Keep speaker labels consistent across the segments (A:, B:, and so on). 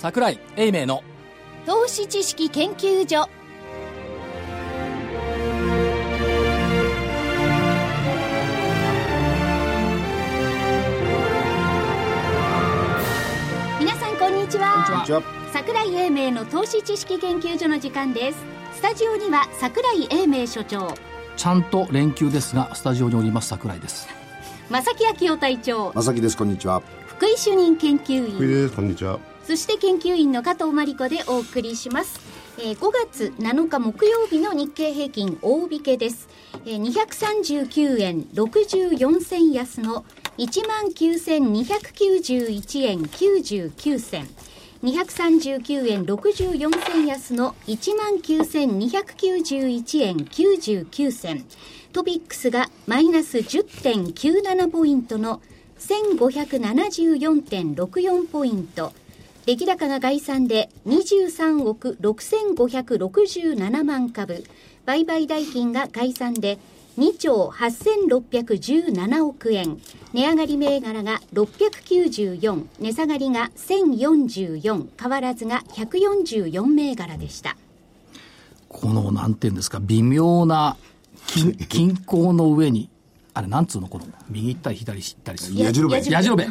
A: 桜井英明の
B: 投資知識研究所。皆さんこんにちは。
A: こんにちは。
B: 桜井英明の投資知識研究所の時間です。スタジオには桜井英明所長。
A: ちゃんと連休ですがスタジオにおります桜井です。
B: 正木昭夫隊長。
C: まさきですこんにちは。
B: 福井主任研究員。
D: 福井ですこんにちは
B: そして研究員の加藤真理子でお送りします。えー5月7日木曜日の日経平均大引けです。えー239円64銭安の19,291円99銭。239円64銭安の19,291円99銭。トピックスがマイナス10.97ポイントの1574.64ポイント。出来高が概算で23億6567万株。売買代金が概算で2兆8617億円。値上がり銘柄が694、値下がりが1044、変わらずが144銘柄でした。
A: このなんていうんですか微妙な均 均衡の上にあれなんつうのこの右行ったり左行ったりする
C: やじろべ
B: やじ
A: やじろべえ、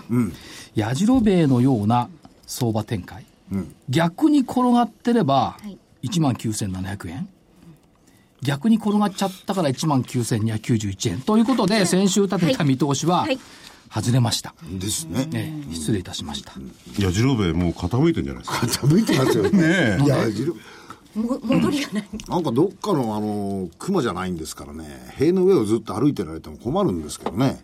A: やじろべえのような相場展開、逆に転がってれば
B: はい。
A: 1万9700円。逆に転がっちゃったから1万9291円。ということで先週立てた見通しは
B: はい。
A: 外れました、
C: ですね。
A: ええ失礼いたしました、
D: やじろべえもう傾いてんじゃないですか。
C: 傾いてますよ。ね
D: え。
C: い
B: も戻りがない。
C: なんかどっかのあの熊じゃないんですからね。塀の上をずっと歩いてられても困るんですけどね。す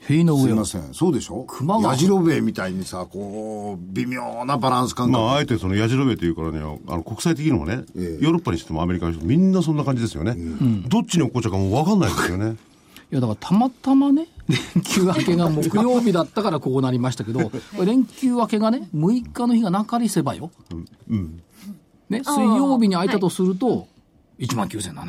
A: 塀の上を。
C: いません。そうでしょ？
A: 熊が。
C: やじろべえみたいにさこう微妙なバランス感覚、
D: まあ、あえてそのやじろべえというからね、あの国際的にもね、
C: ええ。
D: ヨーロッパにしてもアメリカにしてもみんなそんな感じですよね。どっちに落っこっちゃうかもう分かんないですよね。
A: いやだからたまたまね、連休明けが木曜日だったからこうなりましたけど、連休明けがね、6日の日がなかりせばよ、ね、水曜日に空いたとすると、1万9700円なの。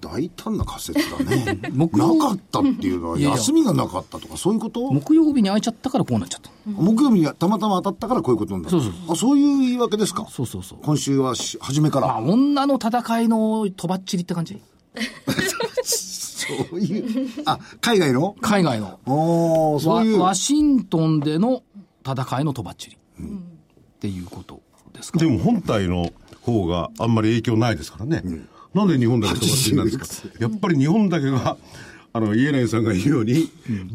C: 大胆な仮説だね。
A: 木曜
C: なかったっていうのは休みがなかったとかそういうこと？
A: 木曜日に空いちゃったからこうなっちゃった。
C: 木曜日にたまたま当たったからこういうことになる
A: そうそう
C: あそういう言い訳ですか？
A: そうそうそう。
C: 今週はし初めか
A: まあ、
C: ら
A: 女の戦いのとばっちりって感じ？
C: そういう。あ海外の？
A: 海外の。
C: おーそういう。
A: ワワシントンでの戦いのとばっちり。っていうことですか。
D: でも本体の方があんまり影響ないですからね。なんで日本だけ飛ばしてなんですか？やっぱり日本だけが、あの、イエレンさんが言うように、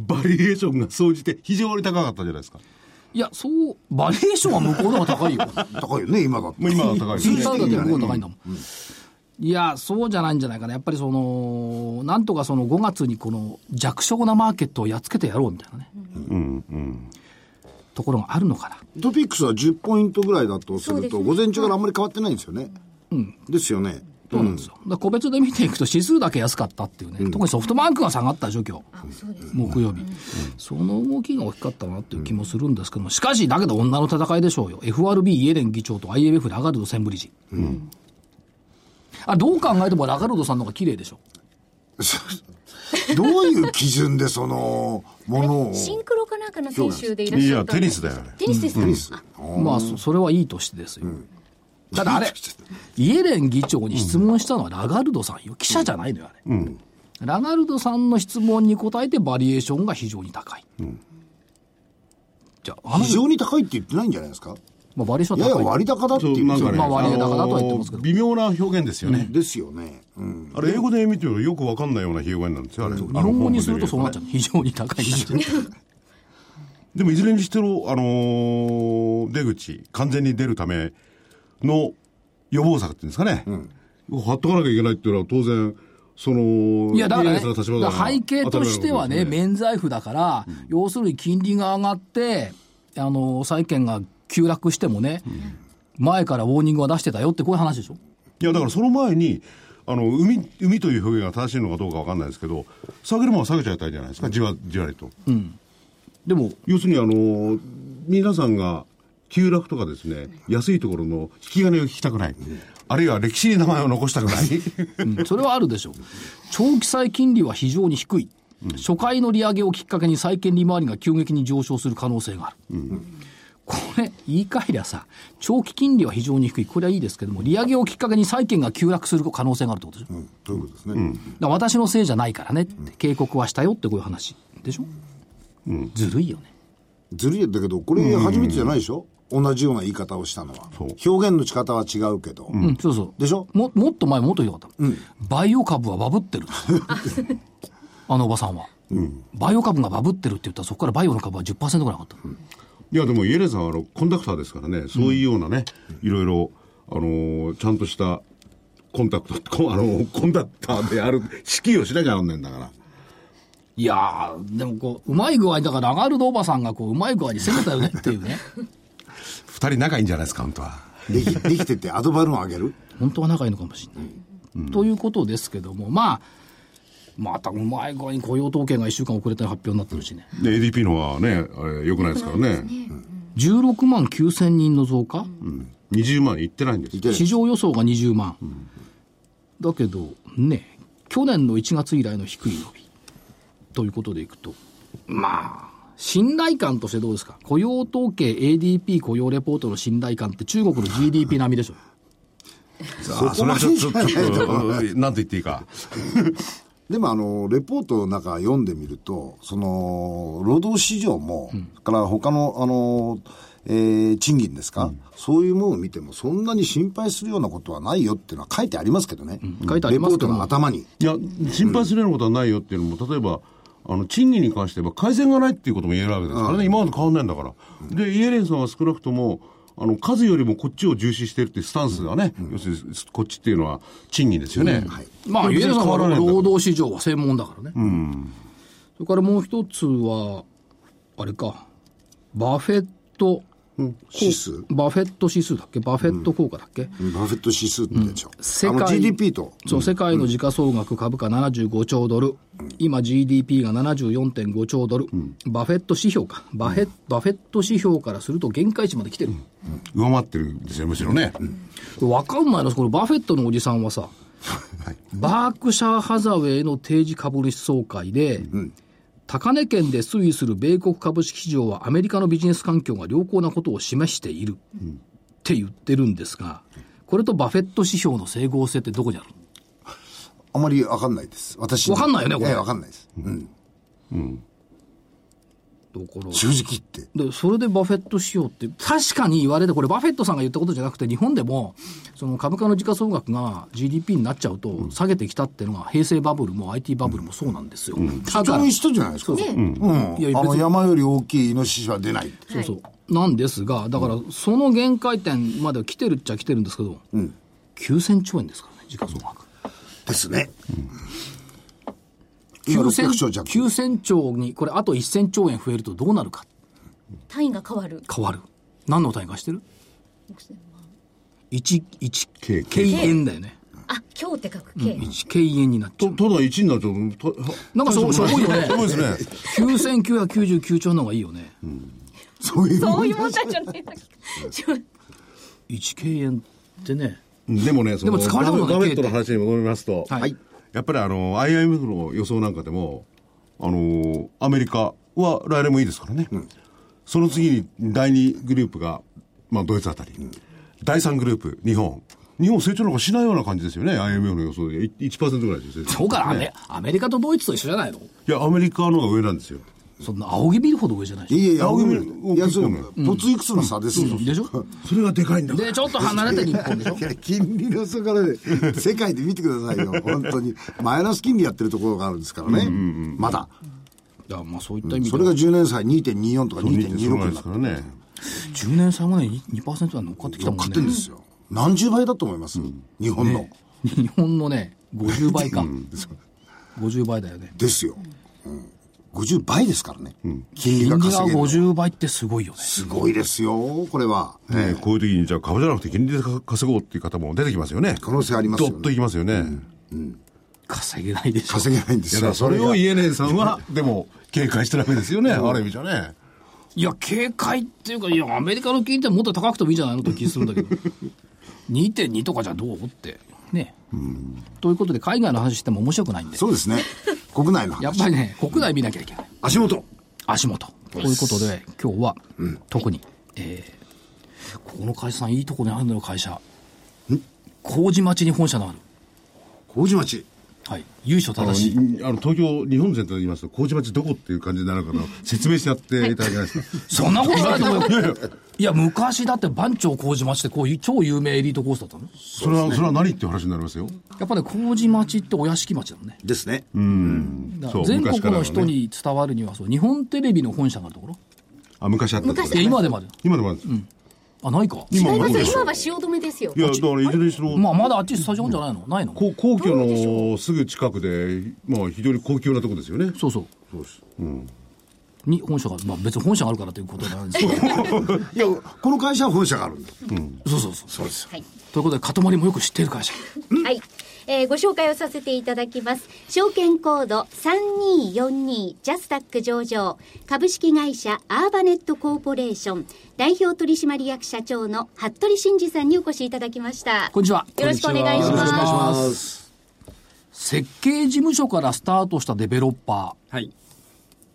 D: バリエーションが総じて非常に高かったじゃないですか。
A: いや、そう、バリエーションは向こうの方が高いよ。
C: 高いよね今だって
D: もう今は高いですね
A: サウダーって向こうが高いんだもん。いや、そうじゃないんじゃないかな。やっぱりその、なんとかその5月にこの弱小なマーケットをやっつけてやろうみたいなね、
D: うん、うん。
A: ところがあるのかな。
C: トピックスは10ポイントぐらいだとすると、
B: ね
C: 午前中からあんまり変わってないんですよね。ですよね。
A: そうなんですよ。だから個別で見ていくと指数だけ安かったっていうね、特にソフトバンクが下がった状況、木曜日、その動きが大きかったなっていう気もするんですけども、しかし、だけど女の戦いでしょうよ。FRB イエレン議長と IMF ラガルド専務理事。あどう考えてもラガルドさんの方が綺麗でしょ。
C: どういう基準でそのものを？
B: シンクロかなんかの選手でいらっ
D: いや、
B: しゃった
D: テニスだよね。
B: テニスですか、あ
A: まあ、そそれはいいとしてですよ。ただあれ、イエレン議長に質問したのはラガルドさんよ。記者じゃないのよ、あれ。ラガルドさんの質問に答えてバリエーションが非常に高い。じゃあ、あの
C: 非常に高いって言ってないんじゃないですか？
A: まあ、バリエーション
C: やや
A: は高い。
C: 割高だって
D: そう。なんかね、
A: まあ割高だとは言ってますけど
D: 微妙な表現ですよね。
C: ですよね。うん。
D: あれ、英語で見てるとよくわかんないような表現なんですよ、あれ。日
A: 日本語にするとそうなっちゃう。非常に高いになっちゃう。
D: でもいずれにしても、あのー出口、完全に出るための予防策っていうんですかね。貼っとかなきゃいけないっていうのは当然、その、
A: いや、だから,、ね、から背景としてはね、免罪符だから、要するに金利が上がって、あの、債券が急落してもね、前からウォーニングは出してたよって、こういう話でしょ？
D: いや、だからその前に、あの、海、海という表現が正しいのかどうかわかんないですけど、下げるものは下げちゃいたいじゃないですか、じわじわりと。
A: でも、
D: 要するに、あの、皆さんが急落とかですね、安いところの引き金を引きたくない。あるいは歴史に名前を残したくない。
A: うんそれはあるでしょう。長期債金利は非常に低い。初回の利上げをきっかけに債券利回りが急激に上昇する可能性がある。これ、言い換えりゃさ、長期金利は非常に低い。これはいいですけども、利上げをきっかけに債券が急落する可能性があるってことでしょ。
C: うん、そういうことですね。
A: だから私のせいじゃないからねって、警告はしたよってこういう話でしょ。ずるいよね。
C: ずるいだけど、これ初めてじゃないでしょ、同じような言い方をしたのは。表現の仕方は違うけど。
A: うん、そうそう。
C: でしょ？
A: も、もっと前もっとひどかった。バイオ株はバブってる。あのおばさんは。バイオ株がバブってるって言ったら、そこからバイオの株は10%ぐらい上がった。
D: いや、でもイエレンさんはあのコンダクターですからね、そういうようなね、いろいろ、あのーちゃんとしたコンタクト、こ あのーコンダクターである、指揮をしなきゃなんないんだから。
A: いやー、でもこう、うまい具合に、だから、ラガルドおばさんがこう、うまい具合に攻めたよねっていうね。
D: 二人仲いいんじゃないですか、本当は。
C: できできててアドバルーン上げる？
A: 本当は仲いいのかもしれない。ということですけども、まあ、またうまい具合に雇用統計が1週間遅れて発表になってるしね。
D: で、ADP の方はね、あれ良くないですからね。
A: 16万9千人の増加、
D: 20万いってないんです
A: 市場予想が20万。だけど、ね、去年の1月以来の低い伸び。ということでいくと、まあ、信頼感としてどうですか？雇用統計 ADP 雇用レポートの信頼感って中国の GDP 並みでしょ。
D: あそれはちょっと、ちょっと、うんなんて言っていいか。
C: でもあの、レポートの中読んでみると、その、労働市場も、それから他の、あの、えー賃金ですか、そういうものを見ても、そんなに心配するようなことはないよっていうのは書いてありますけどね。
A: 書いてありますけど
C: レポートの頭に。
D: いや、心配するようなことはないよっていうのも、例えば、あの、賃金に関しては改善がないっていうことも言えるわけですからね、今まで変わんないんだから。で、イエレンさんは少なくとも、あの、数よりもこっちを重視してるっていうスタンスがね、要するに、こっちっていうのは賃金ですよね。
A: まあ、イエレンさんは労働市場は専門だからね。それからもう一つは、あれか、バフェット、
C: 指数。
A: バフェット指数だっけ？バフェット効果だっけ、
C: バフェット指数って言うんでしょ。
A: 世
C: あの
A: 界
C: GDP と。
A: そう、世界の時価総額株価75兆ドル、今 GDP が74.5兆ドル、バフェット指標か、バフェバフェット指標からすると限界値まで来てる。
D: 上回ってるんですよ、むしろね。
A: 分かんないのこ。のバフェットのおじさんはさ、バークシャーハザウェイの定時株主総会で、高値圏で推移する米国株式市場はアメリカのビジネス環境が良好なことを示しているって言ってるんですが、これとバフェット指標の整合性ってどこにある
C: あまりわかんないです。私に。
A: わかんないよねこれ
C: ええわかんないです。うん。
A: とこ
C: 正直言って。
A: で、それでバフェット指標って、確かに言われて、これバフェットさんが言ったことじゃなくて、日本でも、その株価の時価総額が GDP になっちゃうと、下げてきたっていうのが、平成バブルも IT バブルもそうなんですよ。うん、
C: 社長にしたじゃないですか。
A: そうそう。
C: うん。
A: いや、
C: あの山より大きいイノシシは出ない。
A: そうそう。なんですが、だから、その限界点までは来てるっちゃ来てるんですけど、うん、9000兆円ですからね、時価総額。
C: ですね。うん 9000,
A: 9000兆に、これあと1000兆円増えるとどうなるか。
B: 単位が変わる。
A: 変わる。何の単位貸してる ?1、1、
D: K
A: 円だよね。
B: あ、今日って書く K。
A: 1K 円になっちゃう。
D: ただ1になっちゃう。
A: なんかそう、そういよね。
D: しょですね。
A: 9999兆の方がいいよね。
C: そういう
B: そういう問題じゃないんだ。
A: 1K 円ってね。
D: でもね、その、
A: でも使われた。
D: ガメットの話に戻りますと、
A: はい。
D: やっぱりあの、IMF の予想なんかでも、あの、アメリカは来年もいいですからね。その次に第2グループが、まあ、ドイツあたり。第3グループ、日本。日本成長なんかしないような感じですよね、IMF の予想で。い1%ぐらいですよ。
A: そうかな、アメアメリカとドイツと一緒じゃないの？
D: いや、アメリカの方が上なんですよ。
A: そんな仰ぎ見るほど上じゃない
C: いやいや、
D: 青組
C: いや、そう、ポツいくつの差ですよ。
A: でしょ？
D: それがでかいんだ。
A: で、ちょっと離れて日本でしょ？
C: いや、金利の差からね、世界で見てくださいよ、本当に。マイナス金利やってるところがあるんですからね。まだ。
A: いや、まあそういった意味
C: それが
A: では、
C: 10年債2.24とか
D: そう
C: 2.26
D: なん
C: になって
D: ですからね。
A: 10年差もね、2%は乗っかってきたもん
C: 買ってん
A: ね。
C: ですよ。何十倍だと思います？日本の。
A: 日本のね、50倍か。50倍だよね。
C: ですよ。うん50倍ですからね。金利
A: 金利が
C: が稼げるの。
A: 50倍ってすごいよね。
C: すごいですよ、これは。
D: ねこういう時に、じゃあ株じゃなくて金利で稼ごうっていう方も出てきますよね。
C: 可能性ありますよね
D: どっといきますよね。
A: 稼げないでしょ。
C: 稼げないんです
D: いや、だ
C: よ。
D: それを
C: が
D: イエレンさんは、でも、警戒してるわけですよね、ある意味じゃね。
A: いや、警戒っていうか、いや、アメリカの金利ってもっと高くてもいいんじゃないのと気するんだけど。2.2とかじゃどうって。ね。ということで、海外の話しても面白くないんで。
C: そうですね。国内の話
A: やっぱりね、国内見なきゃいけない。
C: 足元。
A: 足元。ということで、今日は、特にえー、ここの会社さんいいとこにあるのよ、会社。麹町に本社のある。
C: 麹町。
A: はい。優勝正しい。
D: あの、東京、日本全体で言いますと、麹町どこっていう感じになるから、説明してやっていただけないですか？
A: そんなことないと思うよ。いや、昔だって番長麹町ってこういう超有名エリートコースだったの？
D: それは、それは何っていう話になりますよ。
A: やっぱね、麹町ってお屋敷町だもんね。
C: ですね。
A: だから全国の人に伝わるにはそう、日本テレビの本社があるところ？
D: あ、昔あった
B: 昔
A: いや、今でもある。
D: 今でもあるんです。
A: あ、ないか。
D: 今
B: は汐留ですよ
D: いや、だからいずれにしろ、
A: まあ、まだあっちスタジオじゃないの？ないの？
D: こ皇居のすぐ近くで、まあ、非常に高級なとこですよね。
A: そうそう。
D: そうです。
A: に本社が、まあ別に本社があるからということないんですけど。
C: いや、この会社は本社があるんだ。
A: そうそうそう。
C: そうです。
B: はい
A: ということで、塊もよく知っている会社。
B: はい。えーご紹介をさせていただきます。証券コード3242ジャスタック上場株式会社アーバネットコーポレーション代表取締役社長の服部真二さんにお越しいただきました。
A: こんにちは。
B: よろしくお願いし
C: よろしくお願いし
B: ま。
C: す。
A: 設計事務所からスタートしたデベロッパー
E: はい。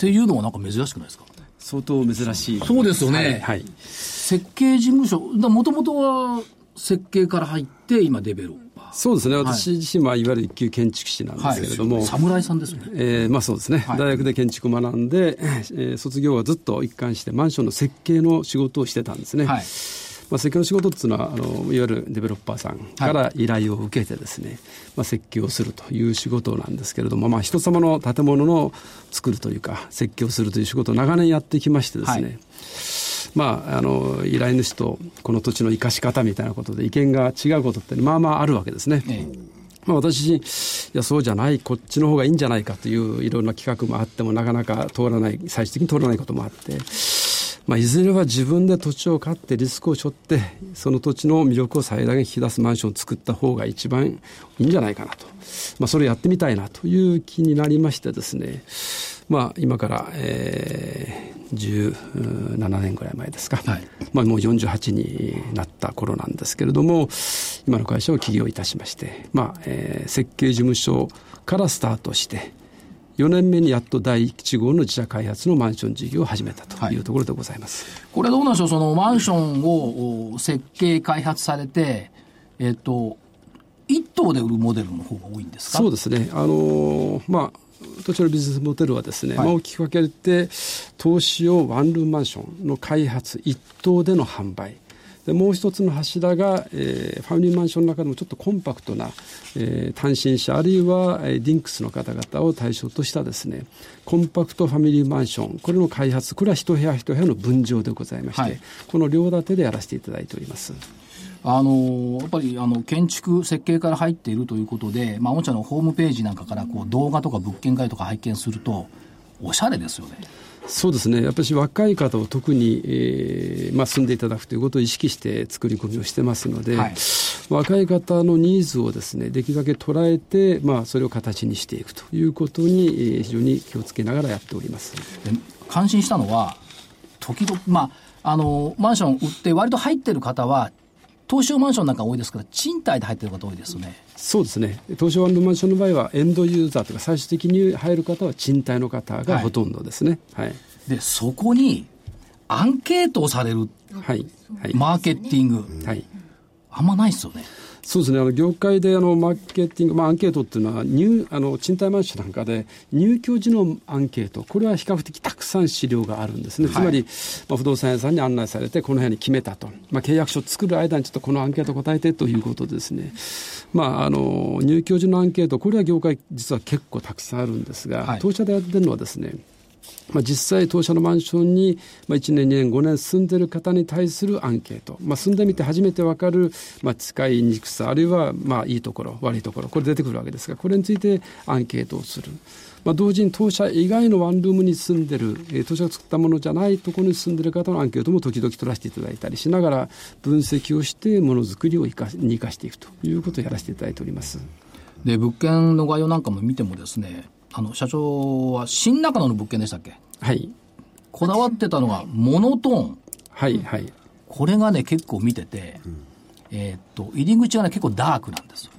A: っていうのはなんか珍しくないですか？
E: 相当珍しい。
A: そうですよね
E: はい。はい
A: 設計事務所、もともとは設計から入って、今デベロッパー。
E: そうですね。私自身はいわゆる一級建築士なんですけれども。
A: 侍さんですよね。
E: えーまあそうですね、
A: はい
E: 大学で建築を学んで、えー卒業はずっと一貫してマンションの設計の仕事をしてたんですね。
A: はい。
E: まあ、設計の仕事っていうのはあのいわゆるデベロッパーさんから依頼を受けてですね、まあ、設計をするという仕事なんですけれども、まあ、人様の建物の作るというか設計をするという仕事を長年やってきましてですね、
A: はい。
E: まあ、あの依頼主とこの土地の生かし方みたいなことで意見が違うことってまあまああるわけですね。
A: ええ。
E: まあ、私自身、いや、そうじゃない、こっちの方がいいんじゃないかといういろんな企画もあっても、なかなか通らない、最終的に通らないこともあって、まあ、いずれは自分で土地を買ってリスクを背負って、その土地の魅力を最大限引き出すマンションを作った方が一番いいんじゃないかなと。まあ、それをやってみたいなという気になりましてですね、まあ、今から、えー、17年ぐらい前ですか、
A: はい。
E: まあ、もう48になった頃なんですけれども、今の会社を起業いたしまして、まあえー設計事務所からスタートして、4年目にやっと第1号の自社開発のマンション事業を始めたというところでございます。
A: これどうなんでしょう、そのマンションをお設計、開発されて、えっと、一棟で売るモデルの方が多いんですか？
E: そうですね、あのーまあ、土地のビジネスモデルはですね、
A: はい。
E: まあ、大きく分けて、投資用ワンルームマンションの開発、一棟での販売。でもう一つの柱が、えーファミリーマンションの中でもちょっとコンパクトな、えー単身者あるいは、えーディンクスの方々を対象としたですねコンパクトファミリーマンションこれの開発これは一部屋一部屋の分譲でございまして、
A: はい
E: この両立てでやらせていただいております。
A: あのやっぱりあの建築、設計から入っているということで、まあ、御社のホームページなんかからこう動画とか物件会とか拝見すると、おしゃれですよね。
E: そうですね、やっぱり若い方を特に、えーまあ、住んでいただくということを意識して作り込みをしてますので、
A: はい
E: 若い方のニーズをですねできるだけ捉えて、まあ、それを形にしていくということに、えー非常に気をつけながらやっております。
A: で感心したのは、時々、まあ、あの、マンション売って割と入ってる方は、投資用マンションなんか多いですから、賃貸で入ってる方多いですよね。
E: そうですね、東証ワンルームマンションの場合は、エンドユーザーというか、最終的に入る方は賃貸の方がほとんどですね。はい。
A: で、そこに、アンケートをされる、
E: はい。はい。
A: マーケティング、
E: はい。
A: あんまないですよね。
E: そうですね、あの業界であのマーケティング、まあ、アンケートっていうのは入あの、賃貸マンションなんかで、入居時のアンケート、これは比較的たくさん資料があるんですね、つまり、まあ、不動産屋さんに案内されて、この部屋に決めたと、まあ、契約書を作る間にちょっとこのアンケート答えてということでですね、まあ、あの入居時のアンケート、これは業界、実は結構たくさんあるんですが、
A: はい。
E: 当社でやってるのはですね、まあ、実際、当社のマンションに、ま、1年、2年、5年住んでる方に対するアンケート、まあ、住んでみて初めて分かる、まあ、使いにくさ、あるいは、まあ、いいところ、悪いところ、これ出てくるわけですが、これについてアンケートをする。まあ、同時に当社以外のワンルームに住んでる、え当社が作ったものじゃないところに住んでる方のアンケートも時々取らせていただいたりしながら、分析をして、ものづくりを生かに生かしていくということをやらせていただいております。
A: で、物件の概要なんかも見てもですね、あの、社長は新中野の物件でしたっけ？
E: はい。
A: こだわってたのがモノトーン。
E: はい、はい。
A: これがね、結構見てて、えーっと、入り口がね、結構ダークなんですよ。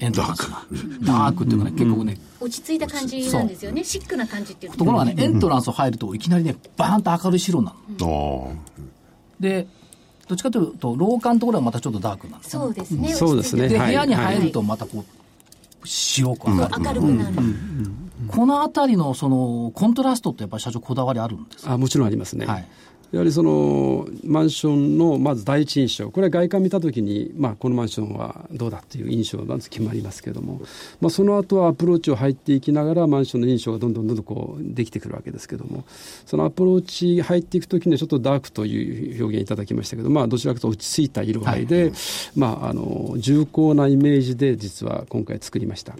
A: エントランスが。ダークっていうかね、結構ね、
B: 落ち着いた感じなんですよね。シックな感じっていう
A: ところがね、エントランス入るといきなりね、バーンと明るい白になるの。
D: ああ。
A: で、どっちかというと、廊下のところはまたちょっとダークなんです
B: そうですね。
E: そうですね
A: で、
E: はい
A: 部屋に入るとまたこう、白く明るく。
B: 明るくなる。
A: このあたりのそのコントラストってやっぱり社長こだわりあるんですか？
E: あもちろんありますね。
A: はい
E: やはりそのマンションのまず第一印象、これは外観見たときに、まあ、このマンションはどうだっていう印象がまず決まりますけれども、まあ、その後はアプローチを入っていきながら、マンションの印象がどんどんどんどんこうできてくるわけですけれども、そのアプローチ入っていくときには、ちょっとダークという表現いただきましたけど、まあ、どちらかというと落ち着いた色合いで、まあ、あの重厚なイメージで、実は今回作りました。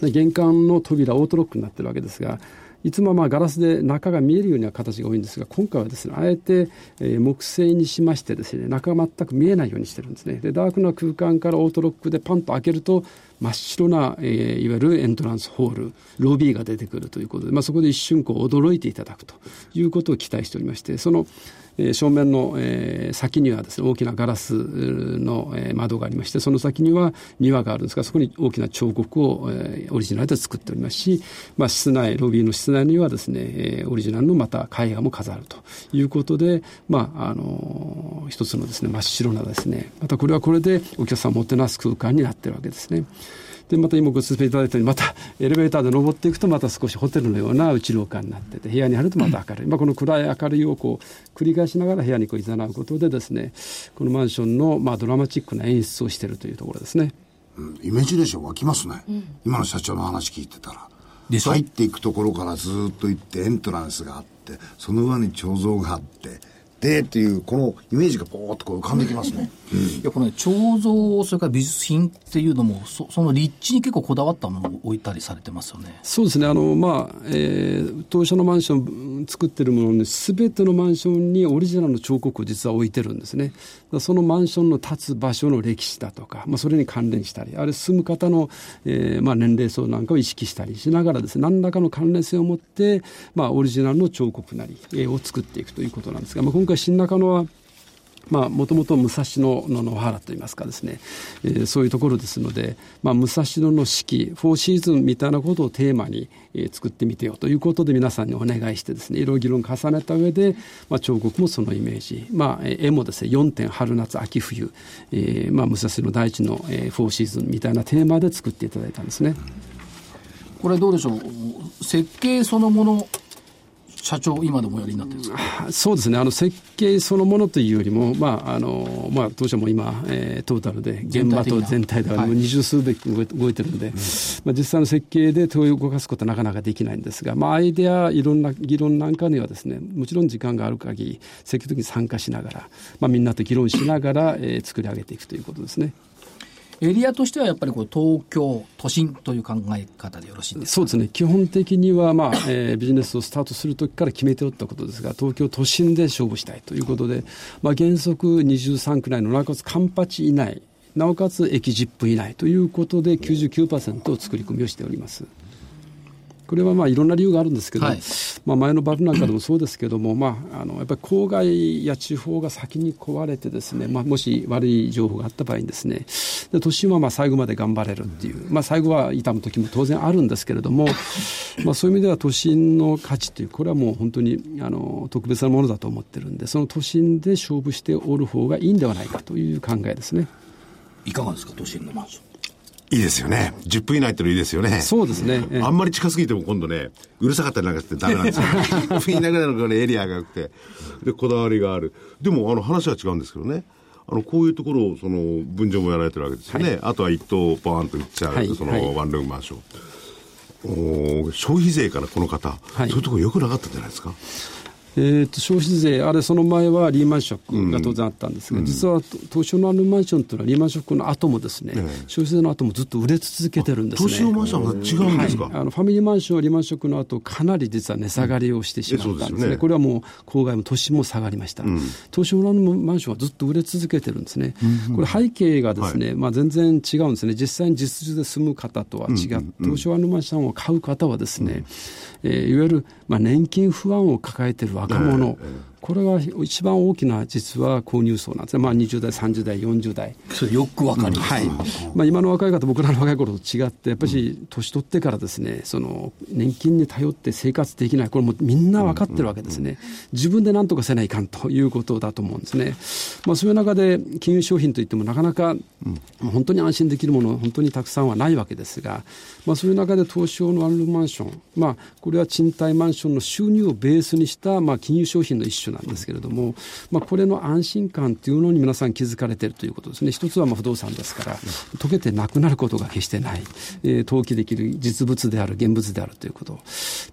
E: で玄関の扉オートロックになってるわけですがいつもまあガラスで中が見えるような形が多いんですが今回はですねあえて木製にしましてですね中が全く見えないようにしてるんですね。でダークな空間からオートロックでパンと開けると真っ白な、えーいわゆるエントランスホールロビーが出てくるということで、まあ、そこで一瞬こう驚いていただくということを期待しておりましてその正面の、先にはですね大きなガラスの、窓がありましてその先には庭があるんですがそこに大きな彫刻を、オリジナルで作っておりますし、まあ、室内ロビーの室内にはですね、オリジナルのまた絵画も飾るということで、まああの一つのですね真っ白なですねまたこれはこれでお客さんをもてなす空間になっているわけですね。でまた今ご説明いただいたようにまたエレベーターで登っていくとまた少しホテルのような内廊下になってて部屋に入るとまた明るい、まあ、この暗い明るいをこう繰り返しながら部屋にこう誘うことでですねこのマンションのまあドラマチックな演出をしているというところですね。
C: うんイメージレーション湧きますね、今の社長の話聞いてたら。入っていくところからずっと行ってエントランスがあってその上に彫像があってでっていうこのイメージがポーッとこう浮かんできますね、
A: いやこのね彫像それから美術品っていうのもそその立地に結構こだわったものを置いたりされてますよね。
E: そうですね。あの、まあえー当社のマンションうん作ってるものに全てのマンションにオリジナルの彫刻を実は置いてるんですね。そのマンションの立つ場所の歴史だとか、まあ、それに関連したりあるいは住む方の、えーまあ、年齢層なんかを意識したりしながらですね何らかの関連性を持って、まあ、オリジナルの彫刻なり、えーを作っていくということなんですが、まあ、今回新中野はまあ、もともと武蔵野の野原といいますかですね、えーそういうところですので、まあ、武蔵野の四季、フォーシーズンみたいなことをテーマに、えー作ってみてよということで皆さんにお願いしてですね、いろいろ議論重ねた上で、まあ、彫刻もそのイメージ、まあ、絵もですね、4点春夏秋冬、えーまあ、武蔵野大地の、えーフォーシーズンみたいなテーマで作っていただいたんですね。
A: これどうでしょう？設計そのもの社長今でもおやりになってるんですか？
E: そうですね、あの設計そのものというよりも、まああのまあ、当社も今、えートータルで現場と全体では
A: はい。
E: もう二十数べき動いてるんで、まあ、実際の設計で問いを動かすことはなかなかできないんですが、まあ、アイデア、いろんな議論なんかにはですね、もちろん時間がある限り、積極的に参加しながら、まあ、みんなと議論しながら、えー作り上げていくということですね。
A: エリアとしてはやっぱりこう東京都心という考え方でよろしいです
E: そうですね、基本的には、まあえービジネスをスタートするときから決めておったことですが、東京都心で勝負したいということで、まあ、原則23区内のなおかつカンパチ以内、なおかつ駅10分以内ということで99%を作り込みをしております。これはまあいろんな理由があるんですけど、
A: はい
E: まあ、前のバブなんかでもそうですけども、まあ、あのやっぱり郊外や地方が先に壊れてですね、まあ、もし悪い情報があった場合にですねで都心はまあ最後まで頑張れるっていう、まあ、最後は痛む時も当然あるんですけれども、まあ、そういう意味では都心の価値というこれはもう本当にあの特別なものだと思ってるんでその都心で勝負しておる方がいいんではないかという考えですね。
A: いかがですか都心のマンション
D: いいですよね。10分以内ってのいいですよね。
E: そうですね、ええ
D: あんまり近すぎても今度ね、うるさかったりなんかしてダメなんですよ。10分以内ぐらいのこのエリアが良くて、で、こだわりがある。でも、あの、話は違うんですけどね。あの、こういうところを、その、分譲もやられてるわけですよね。あとは一棟バーンと売っちゃう、
E: はい
D: その、
E: はい
D: ワンルームマンション。おー消費税からこの方、
E: はい
D: そういうところ良くなかったんじゃないですか？
E: えー、と消費税、あれ、その前はリーマンショックが当然あったんですが、実は東証のあのマンションというのは、リーマンショックの後もですね、消費税の後もずっと売れ続けてるんですね。
D: 東証マンションが違うんですか、
E: はい、あのファミリーマンションはリーマンショックの後かなり実は値下がりをしてしまったんですね、
D: うですよね。
E: これはもう郊外も都心も下がりました、東証のマンションはずっと売れ続けてるんですね、これ、背景がですね、まあ、全然違うんですね、実際に実質で住む方とは違って、東証のマンションを買う方はですね、えーいわゆる、まあ、年金不安を抱えている若者、これが一番大きな実は購入層なんですね、まあ、20代、30代、40代。
A: それよくわかります、はい。
E: まあ、今の若い方、僕らの若い頃と違って、やっぱり年取ってからですね、その年金に頼って生活できない、これもみんな分かってるわけですね、自分で何とかせないかんということだと思うんですね。まあ、そういう中で、金融商品といっても、なかなか、本当に安心できるもの、本当にたくさんはないわけですが、まあ、そういう中で東証のワンルームマンション、まあ、これは賃貸マンションの収入をベースにした、まあ、金融商品の一種なんですけれども、まあ、これの安心感というのに皆さん気づかれているということですね。一つはまあ不動産ですから、溶けてなくなることが決してない、えー、投機できる実物である、現物であるということ。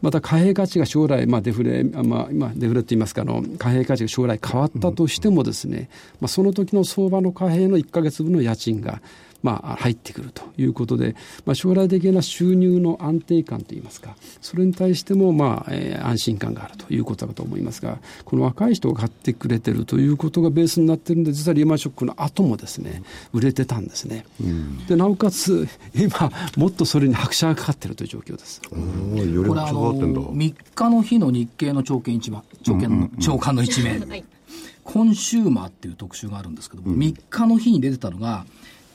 E: また貨幣価値が将来、まあ、デフレ、まあ、今、デフレといいますか、あの、貨幣価値が将来変わったとしてもですね、まあ、その時の相場の貨幣の1か月分の家賃が、まあ、入ってくるということで、まあ、将来的な収入の安定感といいますか、それに対しても、まあえー、安心感があるということだと思いますが、この若い人が買ってくれてるということがベースになってるんで、実はリーマンショックの後もですね、売れてたんですね。うん、でなおかつ、今、もっとそれに拍車がかかってるという状況です。これ
A: あの3日の日の日経の朝券一番、朝券の、朝刊の一面。はいコンシューマーっていう特集があるんですけども、うん、3日の日に出てたのが、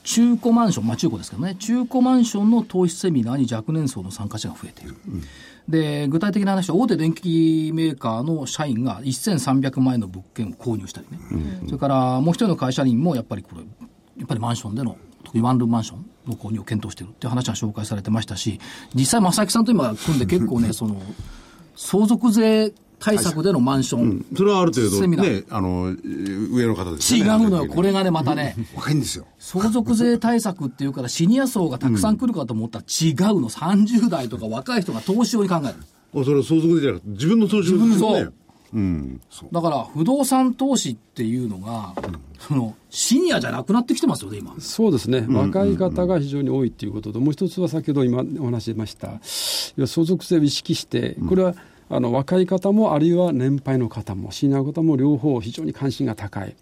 A: 中古マンション、まあ中古ですけどね、中古マンションの投資セミナーに若年層の参加者が増えている。うん、で、具体的な話は大手電気メーカーの社員が1300万円の物件を購入したりね。うん、それからもう一人の会社員もやっぱりこれ、やっぱりマンションでの、特にワンルームマンションの購入を検討しているっていう話が紹介されてましたし、実際正木さんと今組んで結構ね、その、相続税対策でのマンション、うん、
D: それはある程度、ね、あの上の方です
A: ね。違うのよ、これがね、またね、
C: 若いん。ですよ。
A: 相続税対策っていうから、シニア層がたくさん来るかと思ったら、違うの、30代とか若い人が投資を考える。
D: あそれは相続税じゃなくて、自分の投資を、ね、
A: そう。うん、だから不動産投資っていうのが、うん、そのシニアじゃなくなってきてますよね、今。
E: そうですね、若い方が非常に多いということと、もう一つは先ほど今お話しました、相続税を意識して、これは、うんあの若い方もあるいは年配の方もシニアの方も両方非常に関心が高い。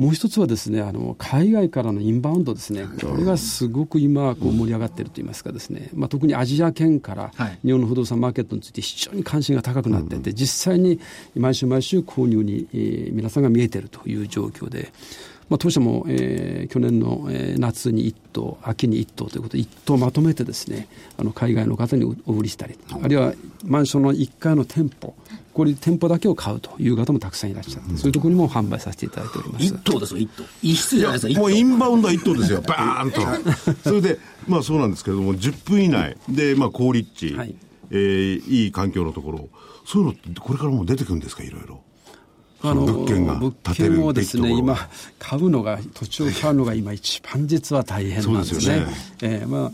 E: もう一つはですねあの海外からのインバウンドですね、これがすごく今こう盛り上がっているといいますかですね、まあ、特にアジア圏から日本の不動産マーケットについて非常に関心が高くなっていて、実際に毎週毎週購入に、えー、皆さんが見えているという状況で、まあ、当社も、えー、去年の、えー、夏に1棟、秋に1棟ということで、1棟まとめてですね、あの海外の方にお売りしたり、あるいはマンションの1階の店舗、これ店舗だけを買うという方もたくさんいらっしゃって、そういうところにも販売させていただいております。
A: 1棟ですよ、1棟。一室じゃないです
D: か、もうインバウンドは1棟ですよ、バーンと。それで、まあそうなんですけれども、10分以内で、まあ高立地、はいえー、いい環境のところ、そういうのってこれからも出てくるんですか、いろいろ。
E: あの物件が物件をですね今買うのが土地を買うのが今一番実は大変なんですね。すねえー、まあ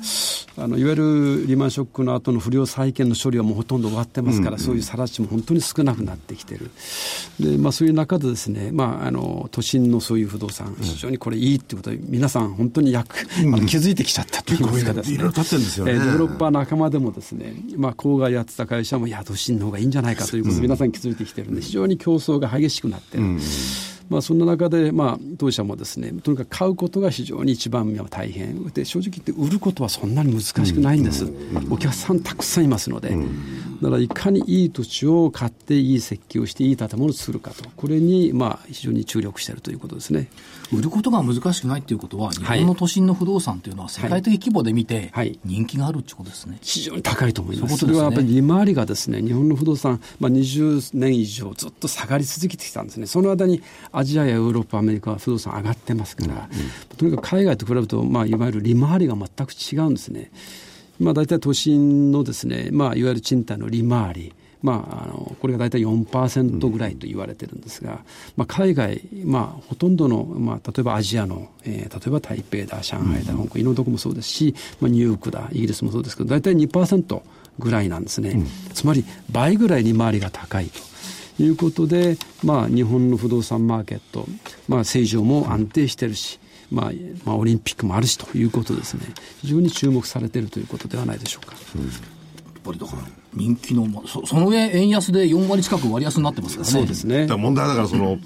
E: あのいわゆるリーマンショックの後の不良債権の処理はもうほとんど終わってますから、うんうん、そういう更地も本当に少なくなってきてる。でまあそういう中でですねまああの都心のそういう不動産非常にこれいいってことで皆さん本当に役、うん、あの気づいてきちゃったといいますかですね。いろいろ立ってんですよね。えー、デベロッパー仲間でもですねまあ郊外やってた会社もいや都心の方がいいんじゃないかということで皆さん気づいてきてるんで非常に競争が激ししくなってる。うんまあ、そんな中で、まあ、当社もですねとにかく買うことが非常に一番大変。で正直言って売ることはそんなに難しくないんです、お客さんたくさんいますので、だからいかにいい土地を買っていい設計をしていい建物を作るかと。これに、まあ、非常に注力しているということですね。
A: 売ることが難しくないということは日本の都心の不動産というのは世界的規模で見て人気があるということですね、はいはい、
E: 非常に高いと思います。それはやっぱり利回りがですね日本の不動産、まあ、20年以上ずっと下がり続けてきたんですね。その間にアジアやヨーロッパアメリカは不動産上がってますから、うんうん、とにかく海外と比べると、まあ、いわゆる利回りが全く違うんですね。まあ、大体都心のですね、まあ、いわゆる賃貸の利回りまあ、あのこれが大体4%ぐらいと言われてるんですが、まあ、海外、まあ、ほとんどの、まあ、例えばアジアの、えー、例えば台北だ上海だ香港いろんなとこもそうですし、まあ、ニューヨークだイギリスもそうですけど大体2%ぐらいなんですね、うん、つまり倍ぐらい利回りが高いと。いうことで、まあ、日本の不動産マーケット、まあ、正常も安定してるし、まあ、まあ、オリンピックもあるしということですね、非常に注目されているということではないでしょうか。うん、やっ
A: ぱりだから人気の、そその上、円安で4割近く割安になってますからね。
E: そうですね。
D: 問題だからその、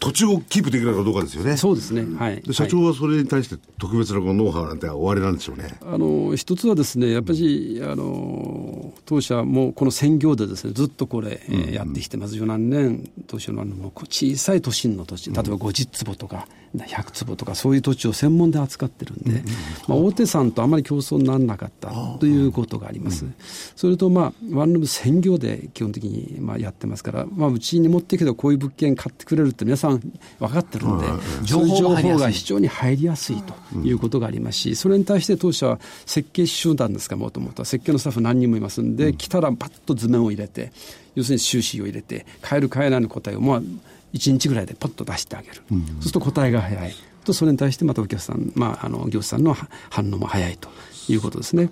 D: 土地をキープできるかどうかですよね。
E: そうですね。はい。
D: 社長はそれに対して特別なこのノウハウなんて終わりなんでしょうね。
E: あの、一つはですね、やっぱり、あの、当社もこの専業でですねずっとこれ、えーやってきてます十何年当社のあのもう小さい都心の土地例えば50坪とか100坪とかそういう土地を専門で扱ってるんで、まあ、大手さんとあまり競争にならなかったということがあります、それとまあワンルーム専業で基本的にまあやってますから、まあ、うちに持ってきてこういう物件買ってくれるって皆さん分かってるんで、情報が非常に入りやすいということがありますし、それに対して当社は設計集団ですか、もともと。は設計のスタッフ何人もいますんで、来たらパッと図面を入れて、要するに収支を入れて、変える変えないの答えを、まあ、1日ぐらいでパッと出してあげる、そうすると答えが早い、とそれに対してまたお客さん、まあ、あの業者さんの反応も早いということですね。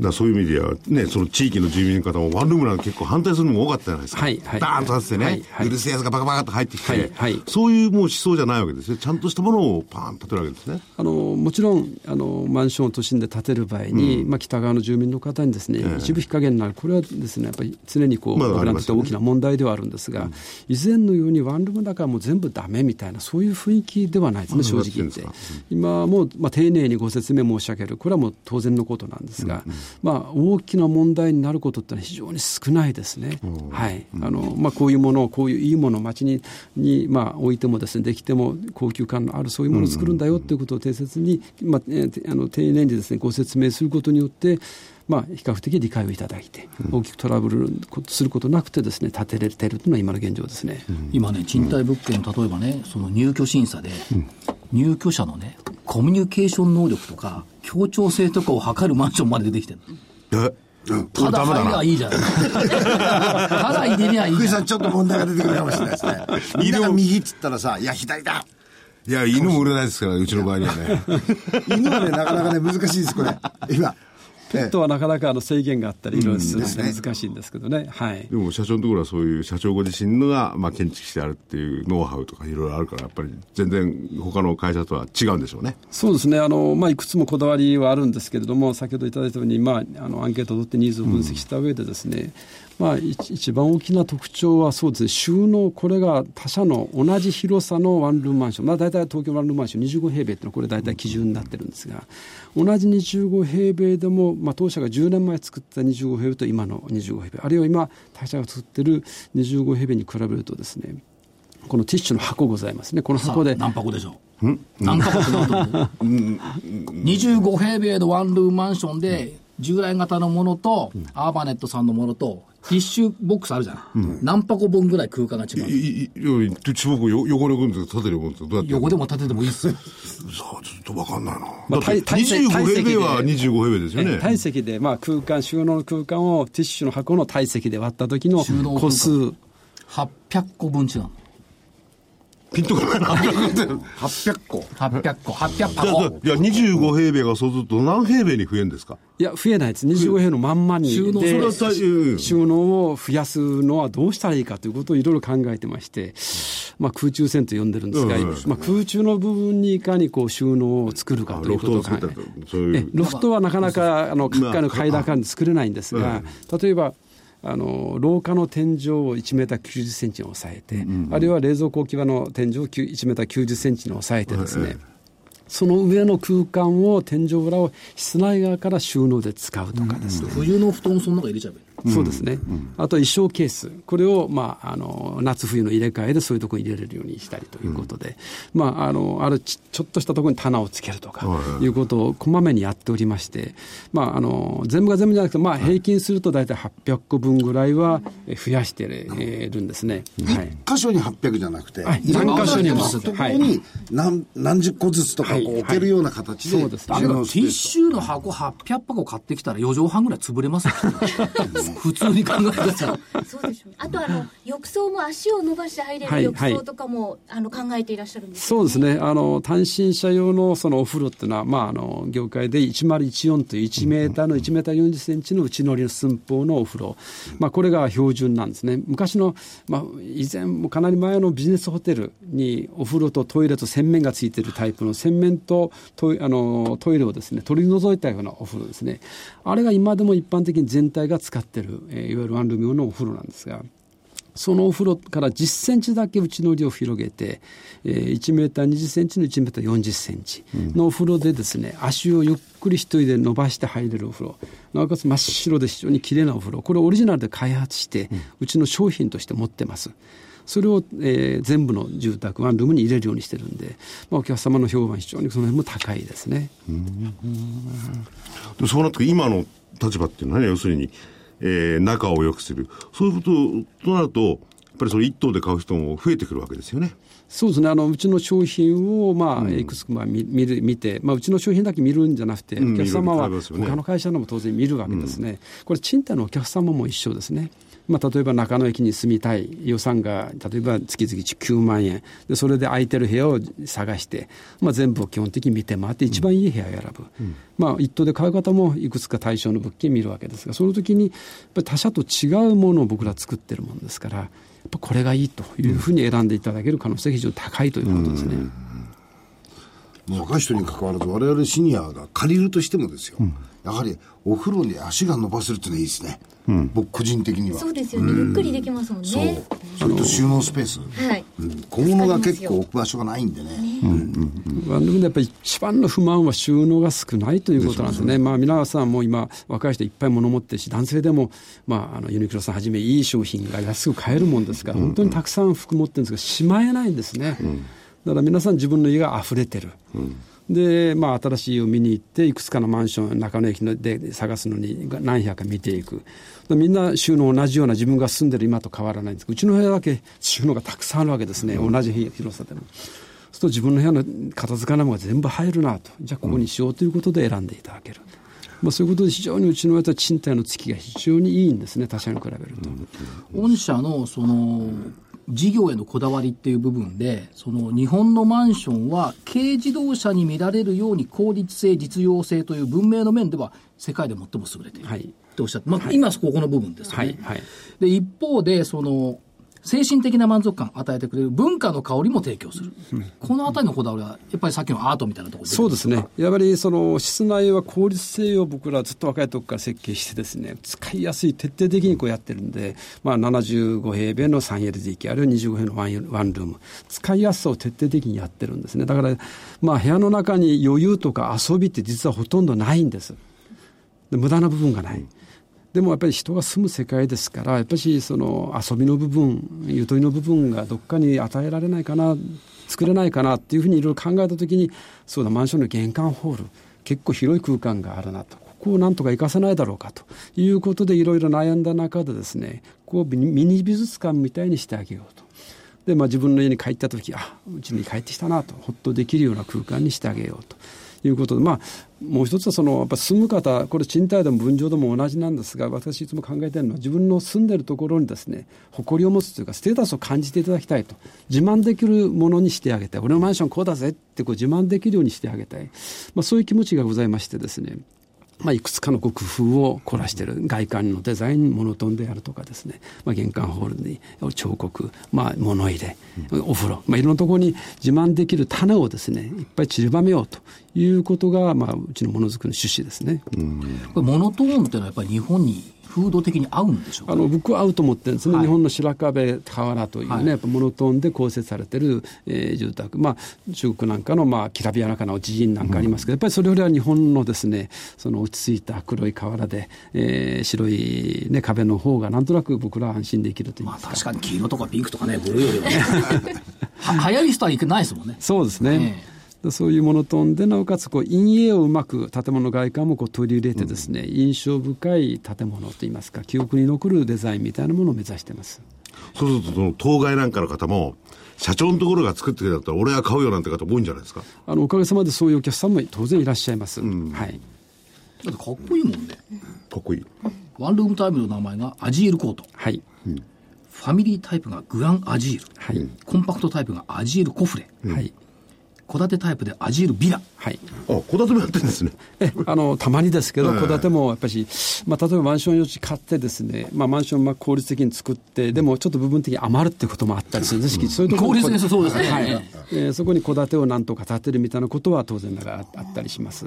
D: だそういう意味では、ね、その地域の住民の方もワンルームなんか結構反対するのも多かったじゃないですか。
E: はいはい。
D: ダーンと立ってね、
E: はいはい。う
D: るせえやつがバカバカと入ってきて、
E: はいはい。
D: そういうもう思想じゃないわけですね。ちゃんとしたものをパーンと建てるわけですね。
E: あのもちろんあのマンションを都心で建てる場合に、まあ、北側の住民の方にですね、一部日陰になる、これはですねやっぱり常にこう、
D: まあ
E: 僕らにとって大きな問題ではあるんですが、以前のようにワンルームだからもう全部ダメみたいな、そういう雰囲気ではないですね、正直言って。
D: そうなん。
E: 今はもう、まあ、丁寧にご説明申し上げる、これはもう当然のことなんですが、まあ、大きな問題になることってのは非常に少ないですね。はいあのまあ、こういうものを、こういういいものを街にに、まあ、置いてもですね、できても高級感のあるそういうものを作るんだよということを定説に、まあ、あの丁寧にですね、ご説明することによって、まあ、比較的理解をいただいて、大きくトラブルすることなくてですね、建てれてるというのは今の現状ですね。
A: 今ね、賃貸物件、例えばね、その入居審査で、入居者のね、コミュニケーション能力とか、協調性とかを測るマンションまで出てきてる
D: え？
A: ただ入りゃいいじゃない。ただ入れりゃいいじゃん。
C: 福井さん、ちょっと問題が出てくるかもしれないですね。みんなが右っつったらさ、いや、左だ
D: いや、犬も売れないですから、うちの場合にはね。
C: 犬はね、なかなかね、難しいです、これ。今。
E: ペットはなかなかあの制限があったり、いろいろするの
C: で
E: 難しいんですけどね。はい。
D: でも社長のところはそういう社長ご自身のが、まあ、建築してあるっていうノウハウとかいろいろあるから、やっぱり全然他の会社とは違うんでしょうね。
E: そうですね、あのまあ、いくつもこだわりはあるんですけれども、先ほどいただいたように、まあ、あのアンケートを取ってニーズを分析した上でですね、まあ、一一番大きな特徴はそうですね、収納、これが他社の同じ広さのワンルームマンション、まあ、大体東京ワンルームマンション。25平米っていうのは、これ大体基準になってるんですが、同じ25平米でも、まあ、当社が10年前作った25平米と今の25平米、あるいは今、他社が作ってる25平米に比べるとですね、このティッシュの箱ございますね、この箱で。
A: 何箱でしょう？何箱って何と思う25平米のワンルームマンションで、従来型のものと、アーバネットさんのものと、ティッシュボックスあるじゃん。何箱分ぐらい空間が違う
D: いいいち僕よ汚れをくんですか縦に置くんですかどうやって
A: 横でも縦でもいいっすよ。
D: さあ、ちょっとわかんないな。
E: まあ
D: だって
E: 体体
D: 25平米
E: 体
D: は
E: 積で
D: 25平米ですよね。
E: 体積で、まあ、空間、収納の空間をティッシュの箱の体積で割った時の個数、
A: 800個分違うの？
D: ピンとこないな。
C: 800個。
A: 800個、800
D: じゃあ
A: 箱。
D: いや、25平米がそうすると何平米に増えるんですか？
E: いや、増えないです、25平のまんまに、
A: 収納
E: 収納を増やすのはどうしたらいいかということをいろいろ考えてまして、まあ、空中戦と呼んでるんですが、
D: うん。うん
E: まあ、空中の部分にいかにこう収納を作るかということを考えロフトはなかなかあの各階の
D: まあ
E: 階段間で作れないんですが、例えばあの廊下の天井を1メーター90センチに抑えて、あるいは冷蔵庫置き場の天井を9 1メーター90センチに抑えてですね、その上の空間を天井裏を室内側から収納で使うとかですね、
A: 冬の布団その中入れちゃえばいい。
E: そうですね、あと衣装ケース、これを、まあ、あの夏冬の入れ替えでそういうところに入れれるようにしたりということで、まあ、あのあるちちょっとしたところに棚をつけるとかいうことをこまめにやっておりまして、まあ、あの全部が全部じゃなくて、まあ、平均すると大体800個分ぐらいはえ増やしてえるんですね。はい。
C: 箇所に800じゃなくて、
E: はい。何箇所にも。
C: ところに何何十個ずつとかこう置けるような形で、
E: そうです。
A: ティッシュの箱800箱買ってきたら4畳半ぐらい潰れますよ。普通に考えたら。
B: そうでしょう。ね。あとあの浴槽も足を伸ばして入れ
E: はい
B: る浴槽とかも、あの考えていらっしゃるんです
E: そうですね、あの単身者用のそのお風呂っていうのは、まあ、あの業界で1014という1メーターの1メーター40センチの内乗りの寸法のお風呂、まあ、これが標準なんですね、昔の、まあ、以前、もかなり前のビジネスホテルにお風呂とトイレと洗面がついているタイプの洗面とトイあのトイレをです、ね、取り除いたようなお風呂ですね、あれが今でも一般的に全体が使っている、えーいわゆるワンルーム用のお風呂なんですが。そのお風呂から10センチだけ内のりを広げて、えー、1メーター20センチの1メーター40センチのお風呂でですね、足をゆっくり一人で伸ばして入れるお風呂、なおかつ真っ白で非常に綺麗なお風呂、これをオリジナルで開発して、うちの商品として持ってます。それを、えー、全部の住宅ワンルームに入れるようにしてるんで、まあ、お客様の評判非常にその辺も高いですね。
D: でそうなって今の立場っていうのはね要するにえー、仲を良くする。そういうこととなると、やっぱりそれ一棟で買う人も増えてくるわけですよね。
E: そうですね。あの、うちの商品を、まあ、いくつか見見る、見て、まあ、うちの商品だけ見るんじゃなくて、お客様は他の会社のも当然見るわけですね。これ、賃貸のお客様も一緒ですね。まあ、例えば中野駅に住みたい予算が例えば月々9万円。でそれで空いてる部屋を探して、まあ、全部を基本的に見て回って一番いい部屋を選ぶ、うん、まあ、一棟で買う方もいくつか対象の物件見るわけですがその時にやっぱり他社と違うものを僕ら作ってるものですからやっぱこれがいいというふうに選んでいただける可能性が非常に高いということですね。
C: 若い人に関わらず我々シニアが借りるとしてもですよ、うん、やはりお風呂に足が伸ばせるっていうのはいいですね。うん、僕個人的には。
B: そうですよね、ゆっくりできますもんね。
C: そう。それと収納スペース、はい、うん、小物が結構置く場所がないんでね。
E: でやっぱり一番の不満は収納が少ないということなんですね。まあ皆さんも今若い人いっぱい物持ってるし男性でも、まあ、あのユニクロさんはじめいい商品が安く買えるもんですから、本当にたくさん服持ってるんですがしまえないんですね、だから皆さん自分の家が溢れてる、で、まあ、新しい家を見に行って、いくつかのマンション、中野駅で探すのに何部屋か見ていく。みんな収納同じような自分が住んでる今と変わらないんですうちの部屋だけ収納がたくさんあるわけですね、うん、同じ広さでも。そうすると自分の部屋の片付かないものが全部入るなと。じゃあここにしようということで選んでいただける。まあ、そういうことで非常にうちの親は賃貸の月が非常にいいんですね、他社に比べると。
A: 御社のその事業へのこだわりっていう部分で、その日本のマンションは軽自動車に見られるように効率性、実用性という文明の面では世界で最も優れている。はいっておっしゃって、まあ、はい、今ここの部分ですよね。はいはい、で一方でその精神的な満足感を与えてくれる文化の香りも提供する、このあたりのこだわりは、やっぱりさっきのアートみたいなところ
E: そうですね、やっぱりその室内は効率性を僕らずっと若い時から設計して、ですね使いやすい、徹底的にこうやってるんで、まあ、75平米の 3LDK、あるいは25平米のワンルーム、使いやすさを徹底的にやってるんですね、だから、まあ、部屋の中に余裕とか遊びって実はほとんどないんです。で無駄な部分がない。でもやっぱり人が住む世界ですからやっぱりその遊びの部分ゆとりの部分がどっかに与えられないかな作れないかなっていうふうにいろいろ考えた時にそうだマンションの玄関ホール結構広い空間があるなとここをなんとか生かせないだろうかということでいろいろ悩んだ中でですねこうミニ美術館みたいにしてあげようと。で、まあ、自分の家に帰った時あうちに帰ってきたなとほっとできるような空間にしてあげようと。いうことで、まあ、もう一つはそのやっぱ住む方これ賃貸でも分譲でも同じなんですが私いつも考えてるのは自分の住んでるところにですね誇りを持つというかステータスを感じていただきたいと。自慢できるものにしてあげたい。俺のマンションこうだぜってこう自慢できるようにしてあげたい、まあ、そういう気持ちがございましてですね。まあ、いくつかの工夫を凝らしている。外観のデザインモノトーンであるとかですね、まあ、玄関ホールに彫刻、まあ、物入れ、お風呂、まあ、いろんなところに自慢できる種をですねいっぱい散りばめようということが、まあ、うちのものづくりの趣旨ですね。
A: これモノトーンっていうのはやっぱり日本に風土的に合うんでしょうか、
E: あの僕は合うと思ってるんですね、はい、日本の白壁瓦というね、はい、やっぱモノトーンで構成されてる、えー、住宅、まあ、中国なんかの、まあ、きらびやかな寺院なんかありますけど、うん、やっぱりそれよりは日本のですねその落ち着いた黒い瓦で、えー、白い、ね、壁の方がなんとなく僕らは安心できるといいますか、
A: まあ、確かに黄色とかピンクとかねブルーよりはね。は流行り人はいないですもんね。
E: そうですね、えーそういうモノトーンでなおかつこう陰影をうまく建物外観もこう取り入れてですね、うん、印象深い建物といいますか記憶に残るデザインみたいなものを目指してます。
D: そうするとその当該なんかの方も社長のところが作ってくれたら俺は買うよなんて方多いんじゃないですか？
E: あのおかげさまでそういうお客さんも当然いらっしゃいます、うん、はい。
A: だってかっこいいもんね。
D: かっこいい。
A: ワンルームタイムの名前がアジールコート。
E: はい、
A: うん、ファミリータイプがグランアジール、はい、コンパクトタイプがアジールコフレ、はい、戸建てタイプでアジールビラ。
E: はい。
D: あ、戸建てもやってるんですね。
E: え、あの、たまにですけど、戸建てもやっぱり、まあ、例えばマンション用地買ってですね、まあ、マンションまあ効率的に作って、でもちょっと部分的に余るっていうこともあったりするんですし、そういうところ
A: 効率的にそうですね
E: はい。えーそこに戸建てをなんとか建てるみたいなことは当然ながらあったりします。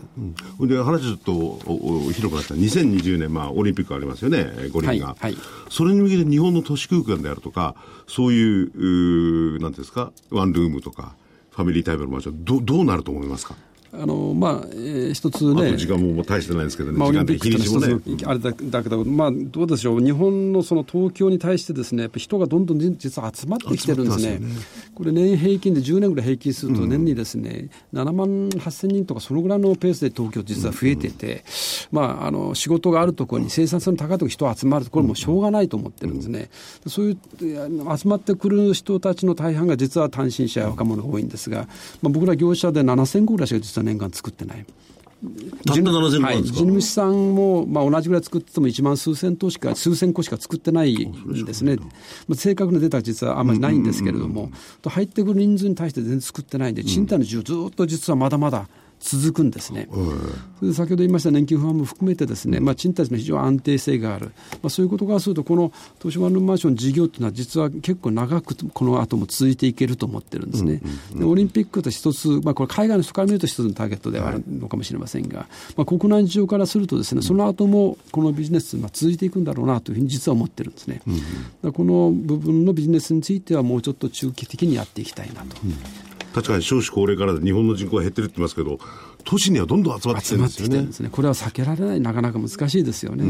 D: ほんで、話ちょっとおお広くなった。2020年、まあ、オリンピックありますよね、五輪が。
E: はいはい
D: それに向けて日本の都市空間であるとか、そういう、うーなんていうんですか、ワンルームとか、ファミリータイプのマンション、どどうなると思いますか？
E: あの、まあ、えー一つ
D: あ
E: ね。
D: と時間ももう大してないですけどね、
E: まあ、オ
D: 時間
E: リンピックのは一。つのあれだだけど、まあ、どうでしょう、日本のその東京に対してですね、やっぱ人がどんどん実は集まってきてるんですね。これ年平均で10年ぐらい平均すると年にですね、7万8000人とかそのぐらいのペースで東京実は増えてて、まあ、あの、仕事があるところに生産性の高いところに人が集まるところもしょうがないと思ってるんですね。そういう集まってくる人たちの大半が実は単身者や若者が多いんですが、まあ、僕ら業者で7000個ぐらいしか実は年間作ってない。
D: たった7000個なんですか？
E: 地主さんも、まあ、同じぐらい作ってても1万数千頭しか、数千個しか作ってないんですね。まあ、正確なデータは実はあんまりないんですけれども、と入ってくる人数に対して全然作ってないんで、賃貸の需要ずっと実はまだまだ続くんですね。それで先ほど言いました年金不安も含めてですね、まあ、賃貸の非常に安定性がある、まあ、そういうことからすると、この東芝のマンション事業というのは、実は結構長くこの後も続いていけると思ってるんですね。でオリンピックと一つ、まあ、これ海外の人から見ると一つのターゲットではあるのかもしれませんが、まあ、国内事情からするとですね、その後もこのビジネスは続いていくんだろうなというふうに実は思ってるんですね。この部分のビジネスについてはもうちょっと中期的にやっていきたいなと。
D: 確かに少子高齢化で日本の人口が減ってるって言いますけど、都市にはどんどん集まってきてるんですよね。
E: すね。これは避けられない、なかなか難しいですよね。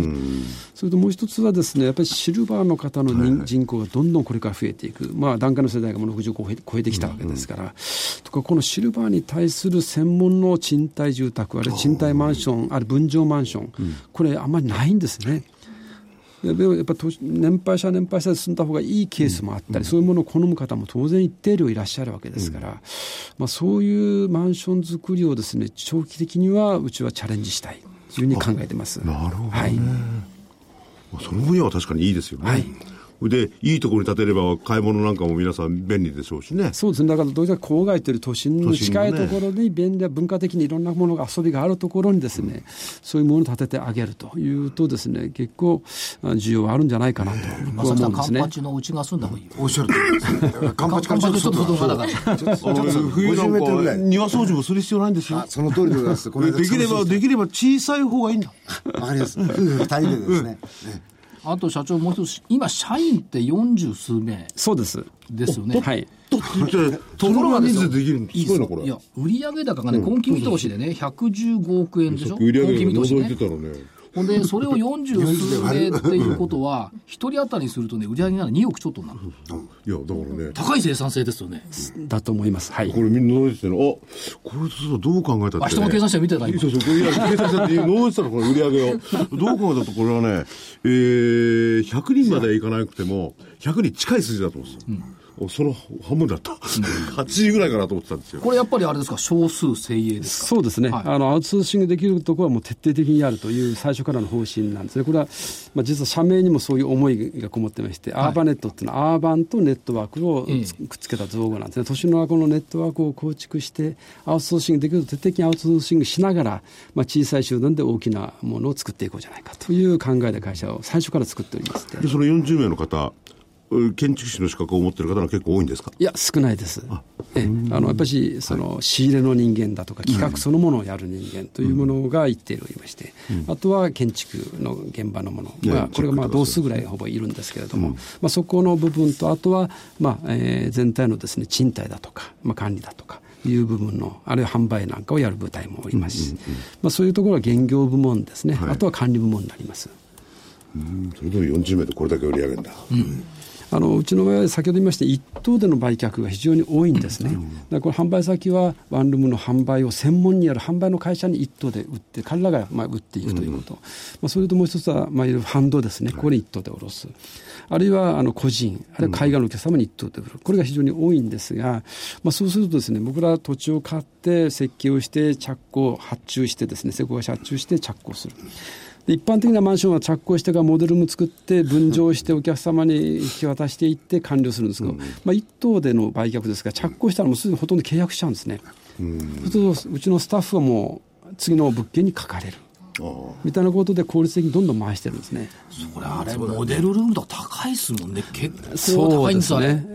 E: それともう一つはですね、やっぱりシルバーの方の人,、人口がどんどんこれから増えていく。まあ、段階の世代がもう60を超えてきたわけですから、とか、このシルバーに対する専門の賃貸住宅、あるいは賃貸マンション、あるいは分譲マンション、これあんまりないんですね。ででもやっぱり年年配者は年配者で住んだ方がいいケースもあったり、そういうものを好む方も当然一定量いらっしゃるわけですから、まあ、そういうマンション作りをですね長期的にはうちはチャレンジしたいというふうに考えてます。
D: なるほどね。
E: はい。
D: その分野は確かにいいですよね。
E: はい
D: で、いいところに建てれば買い物なんかも皆さん便利でしょうしね。
E: そうですね、だからどうしても郊外という都心の近いところに便利な文化的にいろんなものが遊びがあるところにですね、そういうものを建ててあげるというとですね、結構あ需要はあるんじゃないかなと
A: まさきさん、カンパ。チのうちが住んだ方がいいよ。
C: おっしゃる通りですね。カンパチカンパチ
A: ちょっと外側だから。
C: ちょっとちょっと
D: 冬なん
C: 50メートルぐら
D: か
C: い。
D: 庭掃除もする必要ないんですよ
C: あ。その通りでございます。この間
D: できれば、できれば小さい方がいいんだ。
C: わかります。夫婦二人でですね。ね
A: あと社長もう一つ、今、社員って40数名
E: そうです。
A: ですよね。
E: はい。
D: とって、その人数できるのすごいな、これ。
A: いや、売上高がね、今期見通しでね、115億円でしょ？今期見通しね。ほんで、それを40数名っていうことは、一人当たりにするとね、売上なら2億ちょっとになる。
D: いや、だからね。
A: 高い生産性ですよね。
E: だと思います。はい
D: こ。れみんな覗いてたの、あ、これちょっとどう考えたって、
A: あ、人の計算してみてた今
D: そうそう、これ計算して覗いてたの、この売り上げを。どう考えたとこれはね、えー、100人まではいかなくても、100人近い数字だと思うんですよ。おその半分だった。80ぐらいかなと思ってたんですよ。
A: これやっぱりあれですか、少数精鋭ですか？
E: そうですね、
A: はい。
E: あのアウトソーシングできるところはもう徹底的にやるという最初からの方針なんですね、これは、まあ、実は社名にもそういう思いがこもってまして、アーバネットっていうのは、アーバンとネットワークをつくっつけた造語なんですね、都市のこのネットワークを構築して、アウトソーシングできると徹底的にアウトソーシングしながら、まあ、小さい集団で大きなものを作っていこうじゃないかという考えで会社を最初から作っておりまして。
D: で、その40名の方、う建築士の資格を持ってる方が結構多いんですか？
E: いや、少ないです。えあのやっぱりその仕入れの人間だとか、企画そのものをやる人間というものが一定量いまして、あとは建築の現場のもの、まあ、これがまあ同数ぐらいほぼいるんですけれども、まあ、そこの部分と、あとはまあえー全体のですね賃貸だとか、まあ、管理だとか。いう部分の、あるいは販売なんかをやる部隊もおりますし、まあ、そういうところは現業部門ですね、あとは管理部門になります。
D: それでも40名でこれだけ売り上げるんだ。
E: あのうちの場合は先ほど言いました一等での売却が非常に多いんですね、だからこれ販売先はワンルームの販売を専門にやる販売の会社に一等で売って、彼らがまあ売っていくということ、まあ、それともう一つは、まあ、いわゆるファンドですね、これ一等で卸す、あるいはあの個人、あるいは海外のお客様に一等で売る、これが非常に多いんですが、まあ、そうするとですね、僕ら土地を買って、設計をして、着工、発注してですね、施工会社発注して着工する。で一般的なマンションは着工してからモデルも作って分譲してお客様に引き渡していって完了するんですけど、まあ、一棟での売却ですが着工したらもうすでにほとんど契約しちゃうんですね。そうするとうちのスタッフはもう次の物件に書かれるみたいなことで効率的にどんどん回してるんですね
A: これあれ、モデルルームとか高いですもんね。結構高いんですよね。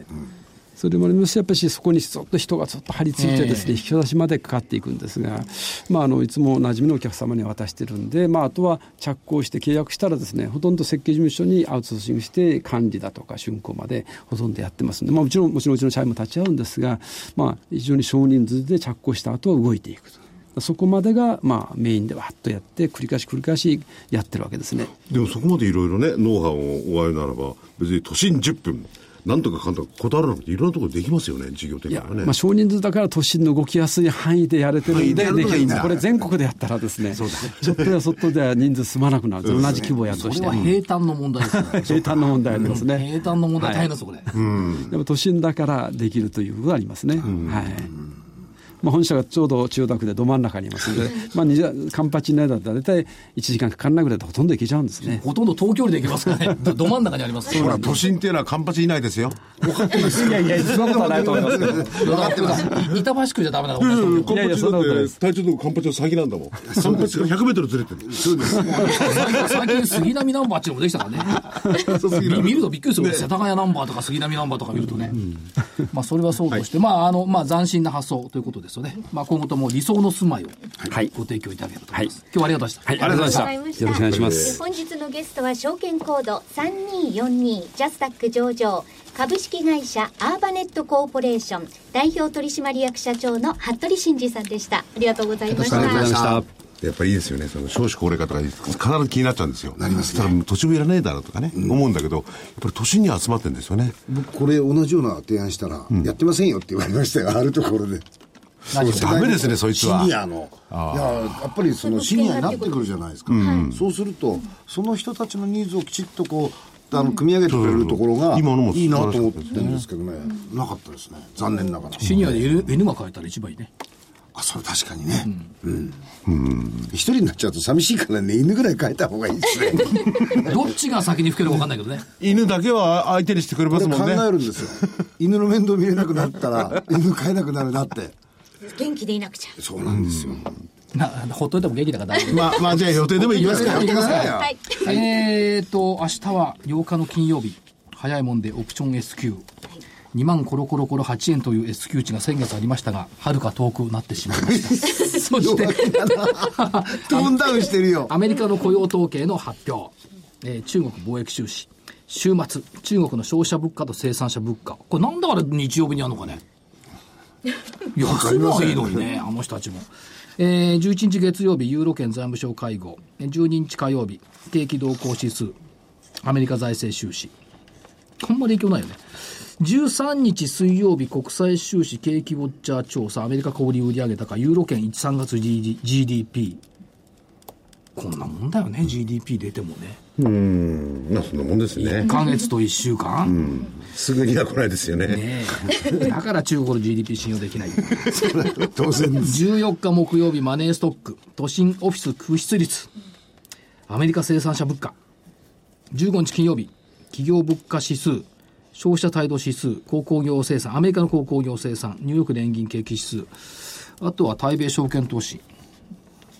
E: それもありますし、やっぱりそこにずっと人がずっと張り付いてですね、引き出しまでかかっていくんですが、まあ、あのいつも馴染みのお客様に渡してるんで、まあ、あとは着工して契約したらですね、ほとんど設計事務所にアウトソーシングして管理だとか竣工までほとんどやってますんで、まあ、もちろん、もちろんうちの社員も立ち会うんですが、まあ、非常に少人数で着工した後は動いていくと。そこまでが、まあ、メインでわっとやって、繰り返し繰り返しやってるわけですね。
D: でもそこまでいろいろね、ノウハウをおあえならば、別に都心10分、なんとかかんとか断らなくていろんなところできますよね、事業的にはね。
E: まあ、少人数だから都心の動きやすい範囲でやれてるんで、
C: でやるんだ
E: でこれ、全国でやったらですね、ちょっとやそっとでは人数済まなくなる、同じ規模やとしても、
A: これは平坦の問題ですね。
E: 平坦の問題ありますね。
A: 平坦の問題大変ですよ、これ。
E: でも都心だからできるということがありますね。はいまあ、本社がちょうど千代田区でど真ん中にいますので、まあ、カンパチ内だったら大体1時間かからないぐらいでほとんど行けちゃうんですね。
A: ほとんど東京で行けますからね。どど真ん中にあります。
D: ほら、都心っていうのはカンパチ以内ですよ。
E: いやいや、そんなことはないと思いますけど。
A: 分かってます。板橋区じゃダメだから、同じ東京
E: いやいやそんなことないです
D: 体調とかカンパチの先なんだもん。カンパチが100メートルずれてる。そうです。
A: 最近杉並ナンバーっていうのもできたからね。見見るとびっくりするよ、世田谷ナンバーとか杉並ナンバーとか見るとね。まあそれはそうとして、まああの、まあ斬新な発想ということですよね。まあ今後とも理想の住まいを
E: はい
A: ご提供いただければと思います。今日はありがとうございました。
E: はい、ありがとうございました。よろしくお願いします。
B: 本日のゲストは証券コード3242ジャスタック上場株式会社アーバネットコーポレーション代表取締役社長の服部真二さんでしたありがとうございまし
E: ありがとうございま
B: た
E: した。
D: やっぱりいいですよね。その少子高齢化とか必ず気になっちゃうんですよ。なりますね。土地もいらねえだろうとかね、思うんだけど、やっぱり都心に集まってるんですよね。
C: 僕これ同じような提案したら、やってませんよって言われましたよ、あるところで。
A: 何
D: ダメですね、そいつは
C: シ。ニアの。いや、やっぱりそのシニアになってくるじゃないですか。そうすると、その人たちのニーズをきちっとこう、あの、組み上げてくれるところが、
D: 今のも
C: いいなと思ってるんですけどね。なかったですね。残念ながら。
A: シニアで犬犬が飼えたら一番いいね。
C: あ、それ確かにね。うん。一人になっちゃうと寂しいからね、犬ぐらい飼えた方がいいですね。
A: どっちが先に吹けるか分かんないけどね。
D: 犬だけは相手にしてくれますもんね。
C: えるんですよ。犬の面倒見れなくなったら、犬飼えなくなるなって。
B: 元気でいなくちゃ
C: そうなんですよ。
A: なほっといても元気だから大丈夫。
D: まあ、まあ、じゃあ予定でも行きますか。
A: 行きますか
B: はい
A: えーと、明日は8日の金曜日、早いもんでオプション S q 2万コロコロコロ8円という S q 値が先月ありましたが、はるか遠くなってしまいました。そして、
C: トーンダウンしてるよ。
A: アメリカの雇用統計の発表、えー中国貿易収支、週末、中国の消費者物価と生産者物価、これなんだから日曜日にあるのかね？休みはいいのにね、あの人たちも。えー、11日月曜日、ユーロ圏財務省会合、えー12日火曜日、景気動向指数、アメリカ財政収支。あんまり影響ないよね。13日水曜日、国際収支景気ウォッチャー調査、アメリカ小売売上高、ユーロ圏1、3月 GD GDP。こんなもんだよね、GDP 出てもね。
D: うん、まあそんなもんですね。
A: 1。ヶ月と1週間、
D: すぐには来ないですよね。
A: ねえ。だから中国の GDP 信用できない。
C: 当然。です。
A: 14日木曜日マネーストック都心オフィス空室率。アメリカ生産者物価。15日金曜日企業物価指数。消費者態度指数。鉱工業生産。アメリカの鉱工業生産。ニューヨーク連銀景気指数。あとは対米証券投資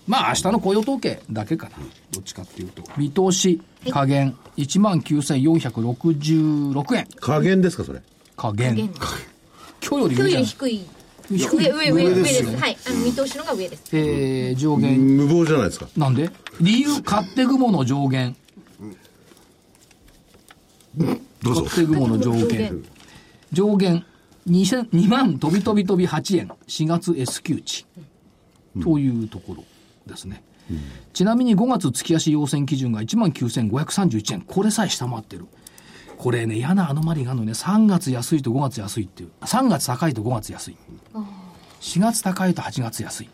A: まあ明日の雇用統計だけかな。どっちかっていうと。見通し下限1万9466円。
D: 加減ですか、それ？
A: 下限
B: 減。
A: 今日より
B: 今日よ
A: 上じゃない
B: り低い。
A: 低い。
B: 上上上上
C: で
B: ですはい。あの見通しのが上です。
A: えー、上限。
D: 無謀じゃないですか。
A: なんで？理由買ってぐもの上限。
D: どうぞ。
A: 買ってぐもの上
B: 上
A: 限。
B: 限
A: 上限。2 2万飛び飛び飛び8円。4月 S q 値。というところですね、ちなみに5月月足要請基準が1万9531円。これさえ下回ってる。これね嫌なアノマリがあるのね。3月安いと5月安いっていう。3月高いと5月安い。4月高いと8月安い、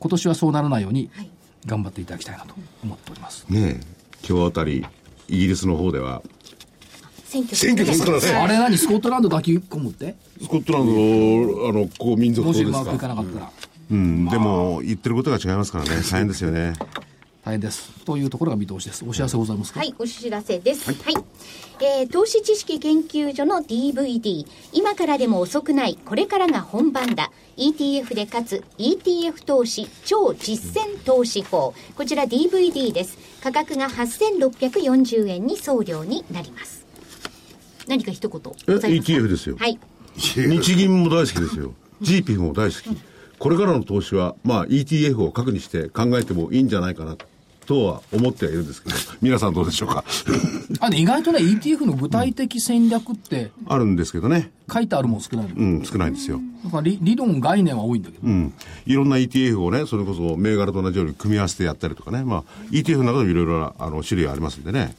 A: 今年はそうならないように
B: はい。
A: 頑張っていただきたいなと思っております、
D: ねえ、今日あたり、イギリスの方では、
B: 選挙
D: 選挙ですか？らね
A: あれ何？スコットランド抱き込むって？
D: スコットランドの、あの、こう、民族
A: も
D: 党です
A: しうまくいか
D: か。
A: なかったら
D: うん、でも、言ってることが違いますからね、大変ですよね。
A: 大変です。というところが見通しです。お知らせございますか、
B: はい、お知らせです。はい。えー投資知識研究所の DVD、今からでも遅くない、これからが本番だ。ETF でかつ。ETF 投資超実践投資法。こちら DVD です。価格が8640円に送料になります。何か一言ございますか？
D: え ETF ですよ。
B: はい。
D: 日銀も大好きですよ。GP も大好き。これからの投資は、まあ ETF を核にして考えてもいいんじゃないかなとは思ってはいるんですけど、皆さんどうでしょうか？
A: あの意外とね、ETF の具体的戦略って
D: あるんですけどね。
A: 書いてあるもん少ないの？
D: うん、少ないんですよ。
A: だから理理論、概念は多いんだけど。
D: うん。いろんな ETF をね、それこそ銘柄と同じように組み合わせてやったりとかね。まあ ETF の中でもいろいろなあの種類ありますんでね。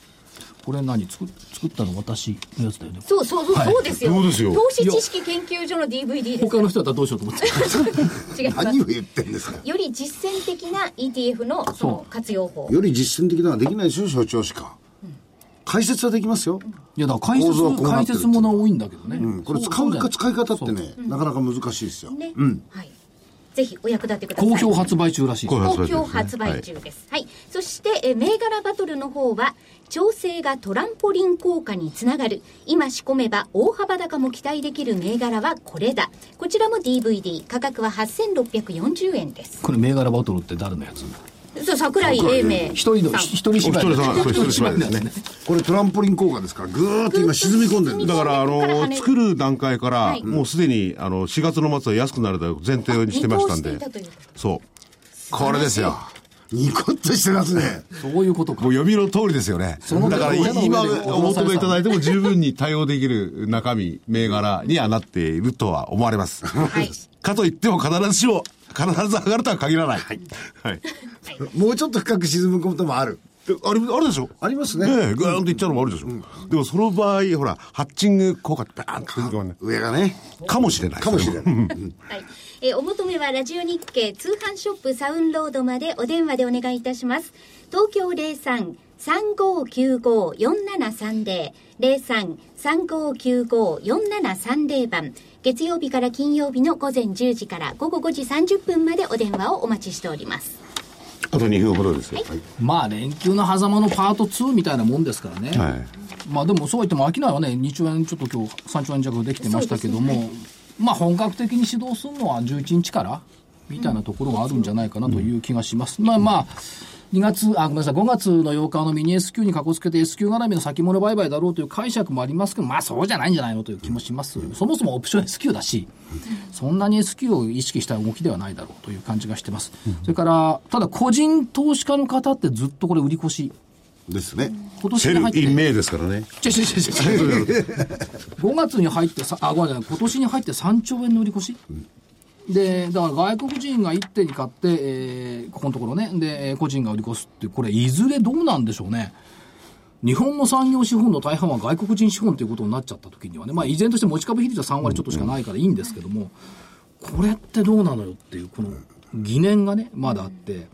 A: これ何作作ったの？私のやつだよね。
B: そうそうそう、そうですよ。
D: そうですよ？
B: 投資知識研究所の DVD です
A: 他の人だったらどうしようと思って。
B: 違います
C: 何を言ってんですか？
B: より実践的な ETF のその活用法
C: より実践的なのはできないでしょ所長しか。解説はできますよ、
A: いや、だから解説解説もの多いんだけどね。
C: うん、これ使うか使い方ってねなかなか難しいですよ、
B: ね、
C: うん。
B: はいぜひお役立てください
A: 好評発売中らしいです。
D: 好
B: 好評発売中です。はい。そして、えー銘柄バトルの方は、調整がトランポリン効果につながる。今仕込めば大幅高も期待できる銘柄はこれだ。こちらも DVD。価格は8640円です。
A: これ銘柄バトルって誰のやつ？
B: そう、桜井英明。
A: 一人の、一人芝居
D: お一人芝居ですね
C: これトランポリン効果ですからぐーっと今沈み込んでるんです
D: だから、あの、作る段階から、
B: はい
D: もうすでに、あの、4月の末は安くなると前提にしてましたんで。そう。これですよ。
C: ニコッとしてますね
A: そういうことか
D: もう。読みの通りですよね。
A: の
D: だから今お求めいただいても十分に対応できる中身、銘柄にはなっているとは思われます。
B: はい。
D: かといっても必ずしも、必ず上がるとは限らない。はい。はい。
C: もうちょっと深く沈むこともある
D: であれ、あるでしょ？
C: ありますね
D: ねえ、ぐーんといっちゃうのもあるでしょ？でもその場合、ほら、ハッチング効果ってバーン
C: 上がね
D: かもしれない。
C: かもしれない
B: はい。えーお求めはラジオ日経通販ショップサウンロードまでお電話でお願いいたします。東京03-3595-4730 03-3595-4730番月曜日から金曜日の午前10時から午後5時30分までお電話をお待ちしております。
D: あと2分ほどですよ。
A: まあ、連休の狭間のパート2みたいなもんですからね。
D: はい。
A: まあでもそうは言っても商いはね、2兆円ちょっと今日3兆円弱できてましたけども、まあ本格的に始動するのは11日からみたいなところがあるんじゃないかなという気がします。まあまあ、2月、あ、ごめんなさい、5月の8日のミニ S q にかこつけて S q 絡みの先物売買だろうという解釈もありますけど、まあそうじゃないんじゃないのという気もします。そもそもオプション S q だし、そんなに S q を意識した動きではないだろうという感じがしてます。それから、ただ個人投資家の方ってずっとこれ売り越し。
C: ですね
A: 今年
D: セル
A: に入って
D: インメイですからね。
A: 違う違う違う違う 5月に入ってさ、あ、ごめんなさい、今年に入って3兆円の売り越し、で、だから外国人が一手に買って、えーここのところね、で、個人が売り越すって、これ、いずれどうなんでしょうね。日本の産業資本の大半は外国人資本ということになっちゃった時にはね、まあ依然として持ち株比率は3割ちょっとしかないからいいんですけども、これってどうなのよっていう、この疑念がね、まだあって、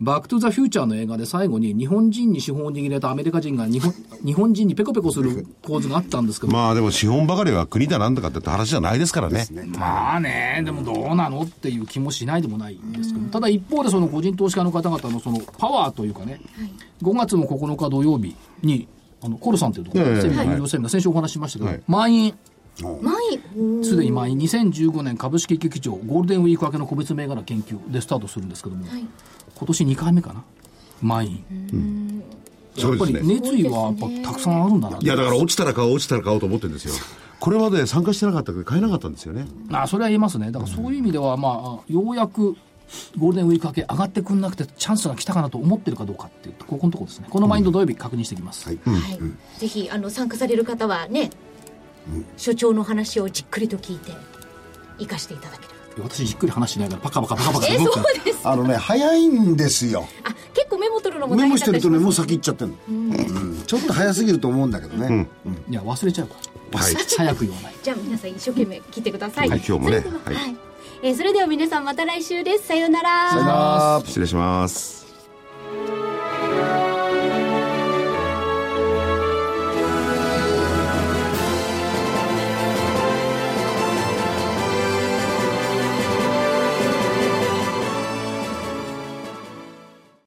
A: バックトゥザフューチャーの映画で最後に日本人に資本を握れたアメリカ人が日本 日本人にペコペコする構図があったんですけど、
D: まあでも資本ばかりは国だなんだかって話じゃないですからね。
A: まあね、でもどうなのっていう気もしないでもないんですけど、ただ一方でその個人投資家の方々のそのパワーというかね、5月の9日土曜日に、あのコルさんというところセミナー、
D: はい
A: 有料セミナー、先週お話ししましたけど、
D: はい。
A: 満員、
B: 前、
A: すでに満員、2015年株式劇場、ゴールデンウィーク明けの個別銘柄研究でスタートするんですけども、今年2回目かな、満員。やっぱり。熱意はやっぱたくさんあるんだな。
D: いやだから落ちたら買おう落ちたら買おうと思ってるんですよ。これまで参加してなかったから買えなかったんですよね。
A: あそれは言えますね。だからそういう意味では、まあ、ようやくゴールデンウィーク明け上がってくんなくてチャンスが来たかなと思ってるかどうかっていうと、ここのところですね。このマインド土曜日確認していきます。
C: はい
B: はい、ぜひあの参加される方はね、所長の話をじっくりと聞いて生かしていただければ
A: 私じっくり話しながらパカパカパカパカ
B: え
A: 動く
B: そうです
C: あのね早いんですよ。
B: あ結構メモ取るのも
C: メ
B: 大
C: モしてるとねもう先行っちゃってるの、うん。ちょっと早すぎると思うんだけどね、
A: いや忘れちゃうから。
D: はい。
A: 早く言わない。
B: じゃあ皆さん一生懸命聞いてください、
D: はい。今日もね。
B: は
D: はい。
B: はい。えーそれでは皆さんまた来週です。さようなら。
C: さよなら。
D: 失礼します。